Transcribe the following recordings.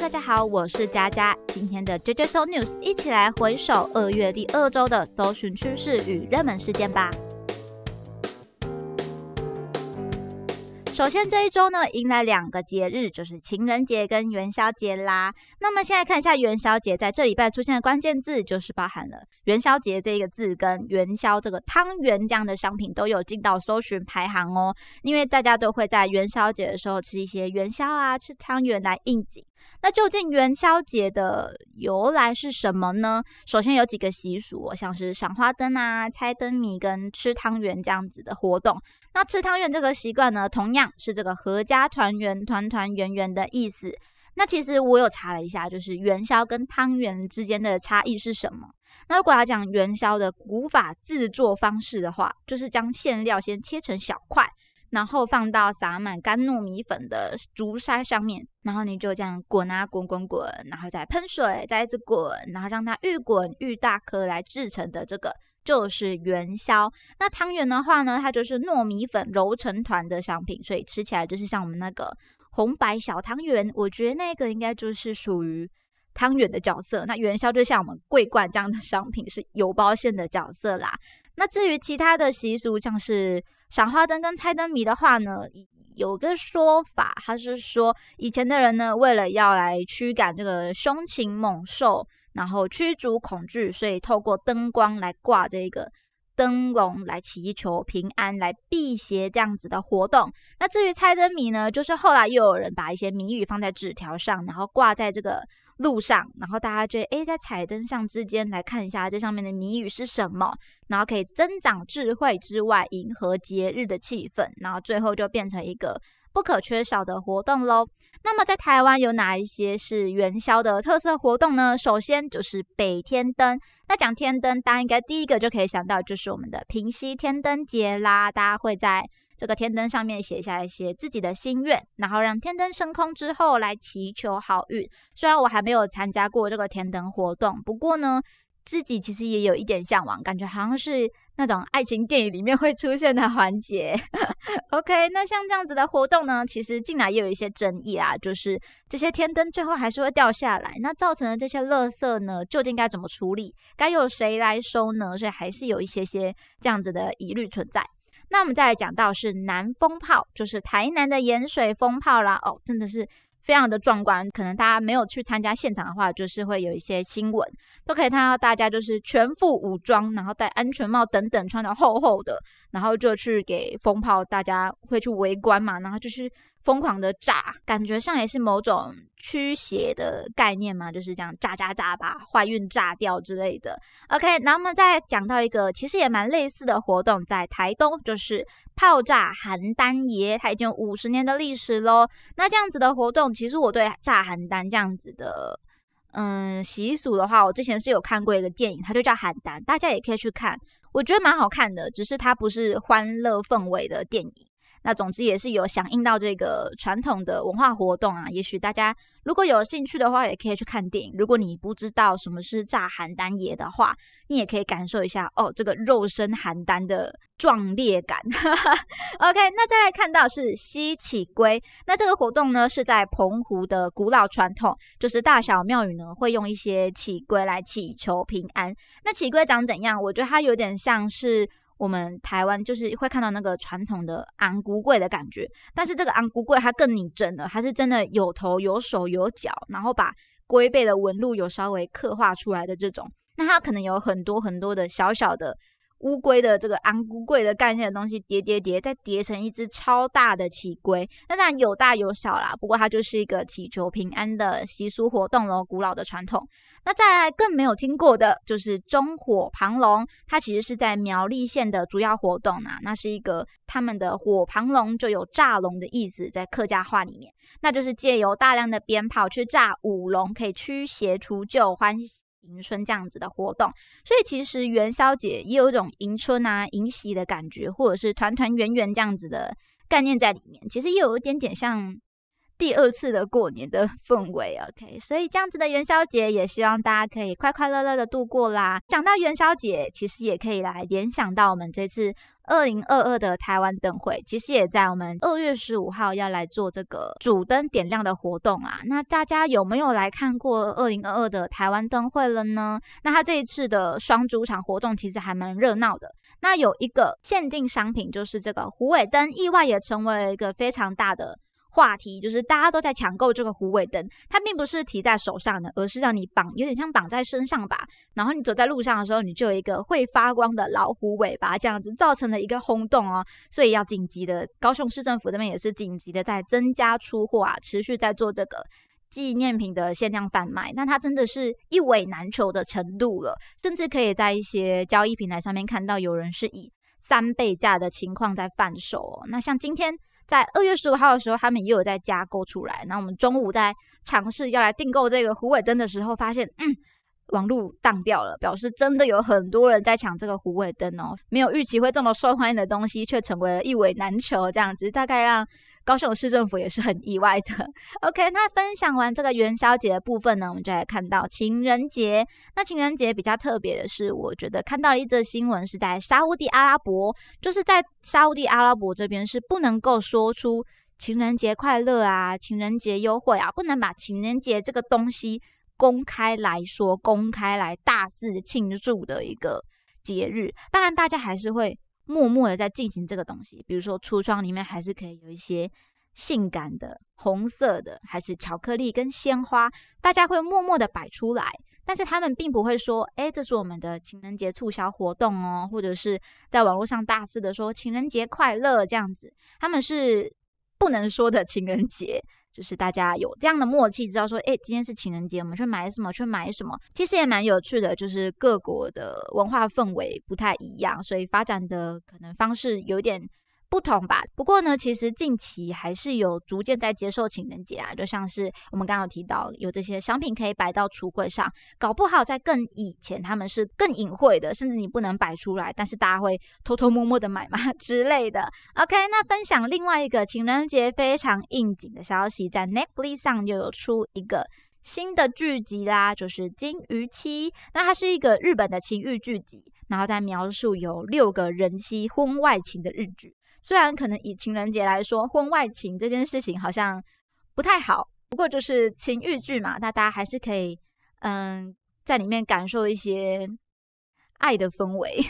大家好，我是佳佳。今天的 JJ So News，一起来回首二月第二周的搜寻趋势与热门事件吧。首先这一周呢，迎来两个节日，就是情人节跟元宵节啦。那么现在看一下元宵节在这礼拜出现的关键字，就是包含了元宵节这一个字跟元宵这个汤圆这样的商品都有进到搜寻排行哦。因为大家都会在元宵节的时候吃一些元宵啊，吃汤圆来应景。那究竟元宵节的由来是什么呢？首先有几个习俗，像是赏花灯啊、猜灯谜跟吃汤圆这样子的活动。那吃汤圆这个习惯呢，同样是这个阖家团圆、团团圆圆的意思。那其实我有查了一下，就是元宵跟汤圆之间的差异是什么？那如果要讲元宵的古法制作方式的话，就是将馅料先切成小块。然后放到撒满干糯米粉的竹筛上面，然后你就这样滚啊滚滚滚，然后再喷水，再一直滚，然后让它愈滚愈大颗来制成的这个就是元宵。那汤圆的话呢，它就是糯米粉揉成团的商品，所以吃起来就是像我们那个红白小汤圆。我觉得那个应该就是属于汤圆的角色。那元宵就像我们桂冠这样的商品，是有包馅的角色啦。那至于其他的习俗，像是赏花灯跟猜灯谜的话呢，有个说法，他是说以前的人呢，为了要来驱赶这个凶禽猛兽，然后驱逐恐惧，所以透过灯光来挂这个灯笼来祈求平安，来辟邪这样子的活动。那至于猜灯谜呢，就是后来又有人把一些谜语放在纸条上，然后挂在这个。路上，然后大家就诶，在彩灯上之间来看一下这上面的谜语是什么，然后可以增长智慧之外，迎合节日的气氛，然后最后就变成一个不可缺少的活动喽。那么在台湾有哪一些是元宵的特色活动呢？首先就是北天灯。那讲天灯，大家应该第一个就可以想到就是我们的平溪天灯节啦，大家会在。这个天灯上面写下一些自己的心愿，然后让天灯升空之后来祈求好运。虽然我还没有参加过这个天灯活动，不过呢，自己其实也有一点向往，感觉好像是那种爱情电影里面会出现的环节。OK，那像这样子的活动呢，其实近来也有一些争议啊，就是这些天灯最后还是会掉下来，那造成的这些垃圾呢，究竟该怎么处理？该由谁来收呢？所以还是有一些些这样子的疑虑存在。那我们再来讲到是南风炮，就是台南的盐水风炮啦。哦，真的是非常的壮观。可能大家没有去参加现场的话，就是会有一些新闻都可以看到，大家就是全副武装，然后戴安全帽等等，穿的厚厚的，然后就去给风炮，大家会去围观嘛，然后就是。疯狂的炸，感觉上也是某种驱邪的概念嘛，就是这样炸炸炸，把坏运炸掉之类的。OK，那我们再讲到一个其实也蛮类似的活动，在台东就是炮炸邯郸爷，它已经有五十年的历史喽。那这样子的活动，其实我对炸邯郸这样子的嗯习俗的话，我之前是有看过一个电影，它就叫邯郸，大家也可以去看，我觉得蛮好看的，只是它不是欢乐氛围的电影。那总之也是有响应到这个传统的文化活动啊，也许大家如果有兴趣的话，也可以去看电影。如果你不知道什么是炸邯郸爷的话，你也可以感受一下哦，这个肉身邯郸的壮烈感。OK，那再来看到是西起龟，那这个活动呢是在澎湖的古老传统，就是大小庙宇呢会用一些起龟来祈求平安。那起龟长怎样？我觉得它有点像是。我们台湾就是会看到那个传统的昂骨柜的感觉，但是这个昂骨柜它更拟真了，它是真的有头有手有脚，然后把龟背的纹路有稍微刻画出来的这种，那它可能有很多很多的小小的。乌龟的这个昂乌龟的概念的东西叠叠叠，再叠成一只超大的企龟。那当然有大有小啦，不过它就是一个祈求平安的习俗活动喽，古老的传统。那再来更没有听过的就是中火庞龙，它其实是在苗栗县的主要活动啊。那是一个他们的火庞龙就有炸龙的意思，在客家话里面，那就是借由大量的鞭炮去炸舞龙，可以驱邪除旧欢。迎春这样子的活动，所以其实元宵节也有一种迎春啊、迎喜的感觉，或者是团团圆圆这样子的概念在里面。其实也有一点点像第二次的过年的氛围，OK，所以这样子的元宵节也希望大家可以快快乐乐的度过啦。讲到元宵节，其实也可以来联想到我们这次二零二二的台湾灯会，其实也在我们二月十五号要来做这个主灯点亮的活动啊。那大家有没有来看过二零二二的台湾灯会了呢？那它这一次的双主场活动其实还蛮热闹的。那有一个限定商品就是这个虎尾灯，意外也成为了一个非常大的。话题就是大家都在抢购这个虎尾灯，它并不是提在手上的，而是让你绑，有点像绑在身上吧。然后你走在路上的时候，你就有一个会发光的老虎尾巴，这样子造成了一个轰动哦。所以要紧急的，高雄市政府这边也是紧急的在增加出货啊，持续在做这个纪念品的限量贩卖。那它真的是一尾难求的程度了，甚至可以在一些交易平台上面看到有人是以三倍价的情况在贩售哦。那像今天。在二月十五号的时候，他们也有在加购出来。那我们中午在尝试要来订购这个虎尾灯的时候，发现，嗯，网路当掉了，表示真的有很多人在抢这个虎尾灯哦。没有预期会这么受欢迎的东西，却成为了一尾难求，这样子大概让。高雄市政府也是很意外的。OK，那分享完这个元宵节的部分呢，我们就来看到情人节。那情人节比较特别的是，我觉得看到了一则新闻，是在沙地阿拉伯，就是在沙地阿拉伯这边是不能够说出情人节快乐啊、情人节优惠啊，不能把情人节这个东西公开来说、公开来大肆庆祝的一个节日。当然，大家还是会。默默的在进行这个东西，比如说橱窗里面还是可以有一些性感的红色的，还是巧克力跟鲜花，大家会默默的摆出来，但是他们并不会说，哎，这是我们的情人节促销活动哦，或者是在网络上大肆的说情人节快乐这样子，他们是不能说的情人节。就是大家有这样的默契，知道说，哎，今天是情人节，我们去买什么？去买什么？其实也蛮有趣的，就是各国的文化氛围不太一样，所以发展的可能方式有点。不同吧，不过呢，其实近期还是有逐渐在接受情人节啊，就像是我们刚刚提到有这些商品可以摆到橱柜上，搞不好在更以前他们是更隐晦的，甚至你不能摆出来，但是大家会偷偷摸摸的买嘛 之类的。OK，那分享另外一个情人节非常应景的消息，在 Netflix 上又有出一个新的剧集啦，就是《金鱼妻》，那它是一个日本的情欲剧集，然后在描述有六个人妻婚外情的日剧。虽然可能以情人节来说，婚外情这件事情好像不太好，不过就是情欲剧嘛，那大家还是可以嗯在里面感受一些爱的氛围。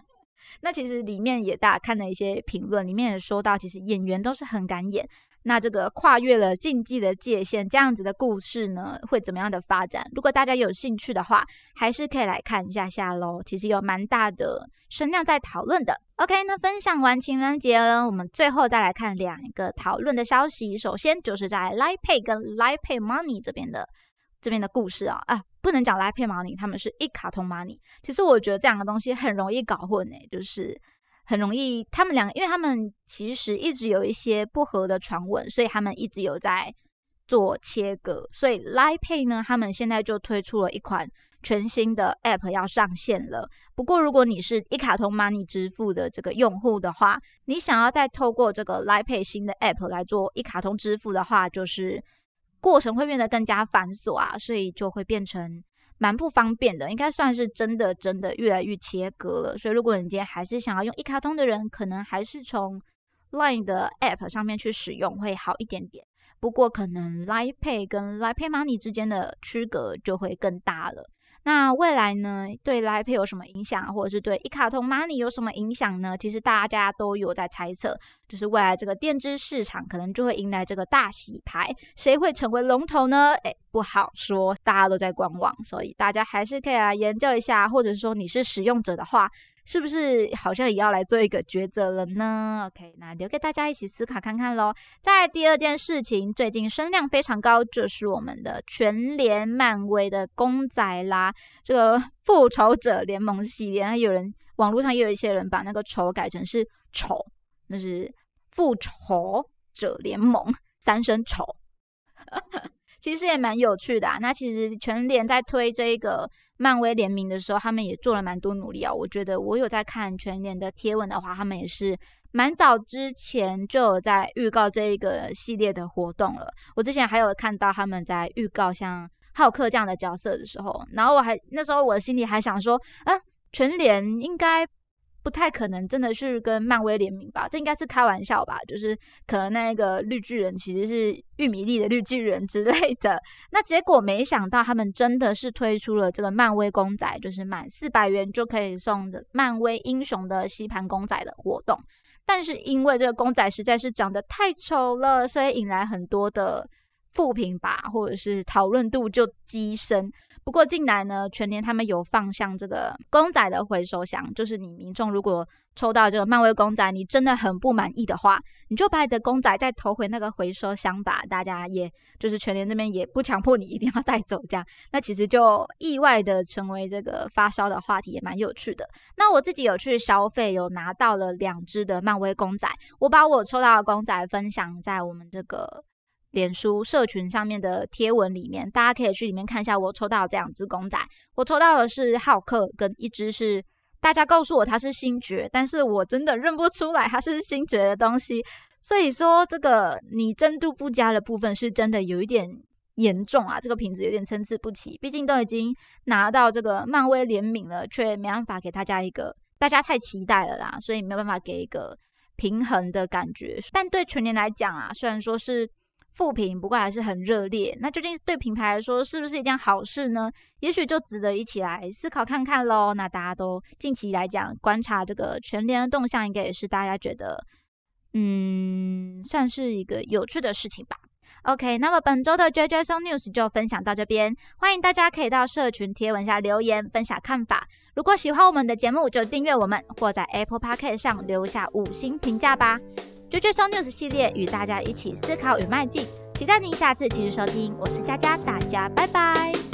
那其实里面也大家看了一些评论，里面也说到，其实演员都是很敢演。那这个跨越了禁忌的界限，这样子的故事呢，会怎么样的发展？如果大家有兴趣的话，还是可以来看一下下喽。其实有蛮大的声量在讨论的。OK，那分享完情人节了，我们最后再来看两个讨论的消息。首先就是在 LiePay 跟 Line Pay Money 这边的这边的故事啊啊，不能讲 Line Pay Money，他们是一卡通 Money。其实我觉得这两个东西很容易搞混诶，就是。很容易，他们两个，因为他们其实一直有一些不合的传闻，所以他们一直有在做切割。所以 l i Pay 呢，他们现在就推出了一款全新的 App 要上线了。不过，如果你是一卡通 Money 支付的这个用户的话，你想要再透过这个 l i Pay 新的 App 来做一卡通支付的话，就是过程会变得更加繁琐啊，所以就会变成。蛮不方便的，应该算是真的真的越来越切割了。所以如果你今天还是想要用一卡通的人，可能还是从 Line 的 App 上面去使用会好一点点。不过可能 Line Pay 跟 Line Pay Money 之间的区隔就会更大了。那未来呢，对 lip 有什么影响，或者是对一卡通 Money 有什么影响呢？其实大家都有在猜测，就是未来这个电子市场可能就会迎来这个大洗牌，谁会成为龙头呢？哎，不好说，大家都在观望，所以大家还是可以来研究一下，或者说你是使用者的话。是不是好像也要来做一个抉择了呢？OK，那留给大家一起思考看看喽。在第二件事情，最近声量非常高，就是我们的全联漫威的公仔啦，这个 复仇者联盟系列，还有人网络上也有一些人把那个丑改成是丑，那是复仇者联盟三声丑。其实也蛮有趣的啊。那其实全联在推这个漫威联名的时候，他们也做了蛮多努力啊。我觉得我有在看全联的贴文的话，他们也是蛮早之前就有在预告这一个系列的活动了。我之前还有看到他们在预告像浩克这样的角色的时候，然后我还那时候我心里还想说，啊，全联应该。不太可能真的是跟漫威联名吧？这应该是开玩笑吧？就是可能那个绿巨人其实是玉米粒的绿巨人之类的。那结果没想到他们真的是推出了这个漫威公仔，就是满四百元就可以送的漫威英雄的吸盘公仔的活动。但是因为这个公仔实在是长得太丑了，所以引来很多的。负评吧，或者是讨论度就激升。不过近来呢，全年他们有放向这个公仔的回收箱，就是你民众如果抽到这个漫威公仔，你真的很不满意的话，你就把你的公仔再投回那个回收箱吧。大家也就是全年这边也不强迫你一定要带走，这样那其实就意外的成为这个发烧的话题，也蛮有趣的。那我自己有去消费，有拿到了两只的漫威公仔，我把我抽到的公仔分享在我们这个。脸书社群上面的贴文里面，大家可以去里面看一下。我抽到这两只公仔，我抽到的是浩克，跟一只是大家告诉我它是星爵，但是我真的认不出来它是星爵的东西。所以说，这个拟真度不佳的部分是真的有一点严重啊，这个瓶子有点参差不齐。毕竟都已经拿到这个漫威联名了，却没办法给大家一个大家太期待了啦，所以没有办法给一个平衡的感觉。但对全年来讲啊，虽然说是。复评不过还是很热烈，那究竟对品牌来说是不是一件好事呢？也许就值得一起来思考看看喽。那大家都近期来讲观察这个全联的动向，应该也是大家觉得，嗯，算是一个有趣的事情吧。OK，那么本周的 JJ Song News 就分享到这边，欢迎大家可以到社群贴文下留言分享看法。如果喜欢我们的节目，就订阅我们，或在 Apple Podcast 上留下五星评价吧。JJ s o news 系列与大家一起思考与迈进，期待您下次继续收听。我是佳佳，大家拜拜。